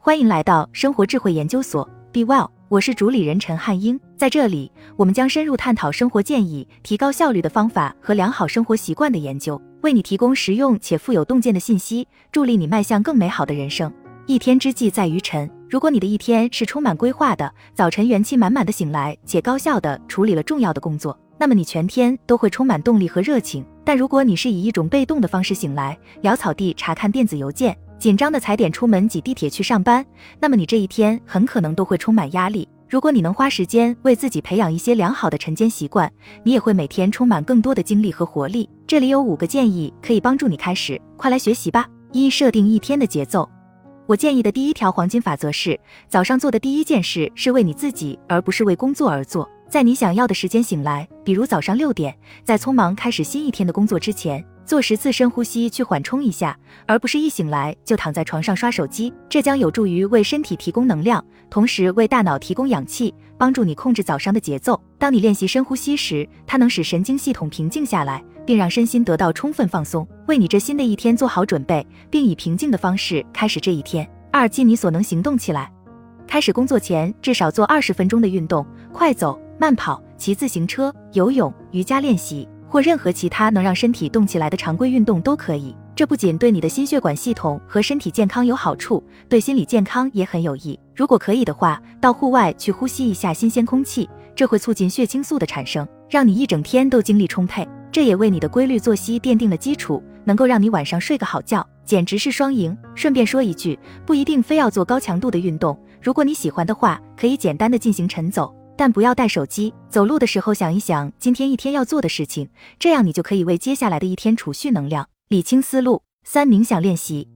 欢迎来到生活智慧研究所，Be Well，我是主理人陈汉英。在这里，我们将深入探讨生活建议、提高效率的方法和良好生活习惯的研究，为你提供实用且富有洞见的信息，助力你迈向更美好的人生。一天之计在于晨，如果你的一天是充满规划的，早晨元气满满的醒来，且高效的处理了重要的工作，那么你全天都会充满动力和热情。但如果你是以一种被动的方式醒来，潦草地查看电子邮件，紧张的踩点出门挤地铁去上班，那么你这一天很可能都会充满压力。如果你能花时间为自己培养一些良好的晨间习惯，你也会每天充满更多的精力和活力。这里有五个建议可以帮助你开始，快来学习吧。一、设定一天的节奏。我建议的第一条黄金法则是，早上做的第一件事是为你自己，而不是为工作而做。在你想要的时间醒来，比如早上六点，在匆忙开始新一天的工作之前。做十次深呼吸去缓冲一下，而不是一醒来就躺在床上刷手机。这将有助于为身体提供能量，同时为大脑提供氧气，帮助你控制早上的节奏。当你练习深呼吸时，它能使神经系统平静下来，并让身心得到充分放松，为你这新的一天做好准备，并以平静的方式开始这一天。二，尽你所能行动起来。开始工作前，至少做二十分钟的运动，快走、慢跑、骑自行车、游泳、瑜伽练习。或任何其他能让身体动起来的常规运动都可以。这不仅对你的心血管系统和身体健康有好处，对心理健康也很有益。如果可以的话，到户外去呼吸一下新鲜空气，这会促进血清素的产生，让你一整天都精力充沛。这也为你的规律作息奠定了基础，能够让你晚上睡个好觉，简直是双赢。顺便说一句，不一定非要做高强度的运动，如果你喜欢的话，可以简单的进行晨走。但不要带手机，走路的时候想一想今天一天要做的事情，这样你就可以为接下来的一天储蓄能量，理清思路。三、冥想练习，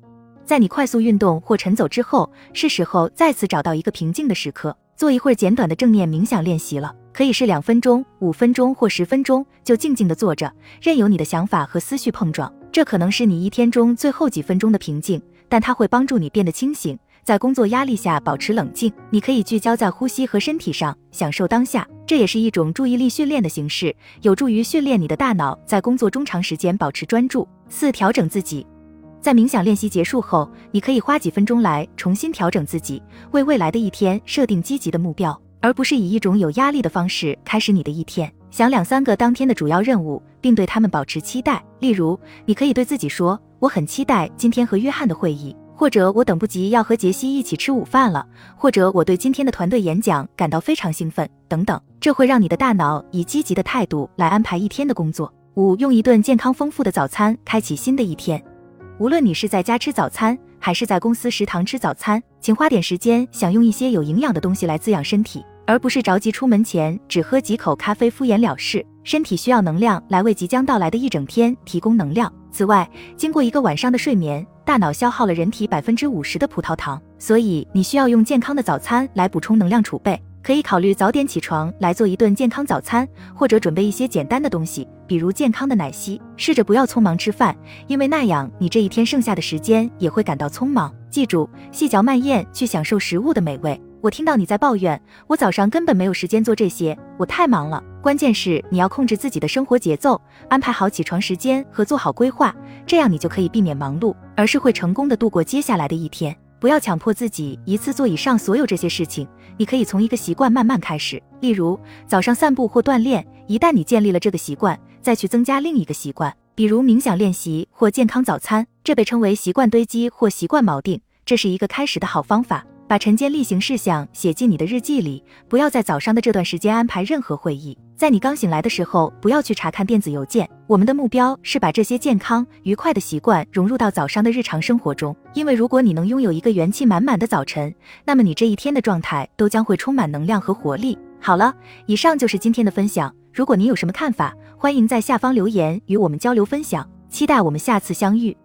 在你快速运动或晨走之后，是时候再次找到一个平静的时刻，做一会儿简短的正念冥想练习了。可以是两分钟、五分钟或十分钟，就静静的坐着，任由你的想法和思绪碰撞。这可能是你一天中最后几分钟的平静，但它会帮助你变得清醒。在工作压力下保持冷静，你可以聚焦在呼吸和身体上，享受当下。这也是一种注意力训练的形式，有助于训练你的大脑在工作中长时间保持专注。四、调整自己，在冥想练习结束后，你可以花几分钟来重新调整自己，为未来的一天设定积极的目标，而不是以一种有压力的方式开始你的一天。想两三个当天的主要任务，并对他们保持期待。例如，你可以对自己说：“我很期待今天和约翰的会议。”或者我等不及要和杰西一起吃午饭了，或者我对今天的团队演讲感到非常兴奋，等等，这会让你的大脑以积极的态度来安排一天的工作。五，用一顿健康丰富的早餐开启新的一天。无论你是在家吃早餐，还是在公司食堂吃早餐，请花点时间享用一些有营养的东西来滋养身体，而不是着急出门前只喝几口咖啡敷衍了事。身体需要能量来为即将到来的一整天提供能量。此外，经过一个晚上的睡眠。大脑消耗了人体百分之五十的葡萄糖，所以你需要用健康的早餐来补充能量储备。可以考虑早点起床来做一顿健康早餐，或者准备一些简单的东西，比如健康的奶昔。试着不要匆忙吃饭，因为那样你这一天剩下的时间也会感到匆忙。记住，细嚼慢咽去享受食物的美味。我听到你在抱怨，我早上根本没有时间做这些，我太忙了。关键是你要控制自己的生活节奏，安排好起床时间和做好规划，这样你就可以避免忙碌，而是会成功的度过接下来的一天。不要强迫自己一次做以上所有这些事情，你可以从一个习惯慢慢开始，例如早上散步或锻炼。一旦你建立了这个习惯，再去增加另一个习惯，比如冥想练习或健康早餐，这被称为习惯堆积或习惯锚定，这是一个开始的好方法。把晨间例行事项写进你的日记里，不要在早上的这段时间安排任何会议。在你刚醒来的时候，不要去查看电子邮件。我们的目标是把这些健康愉快的习惯融入到早上的日常生活中。因为如果你能拥有一个元气满满的早晨，那么你这一天的状态都将会充满能量和活力。好了，以上就是今天的分享。如果您有什么看法，欢迎在下方留言与我们交流分享。期待我们下次相遇。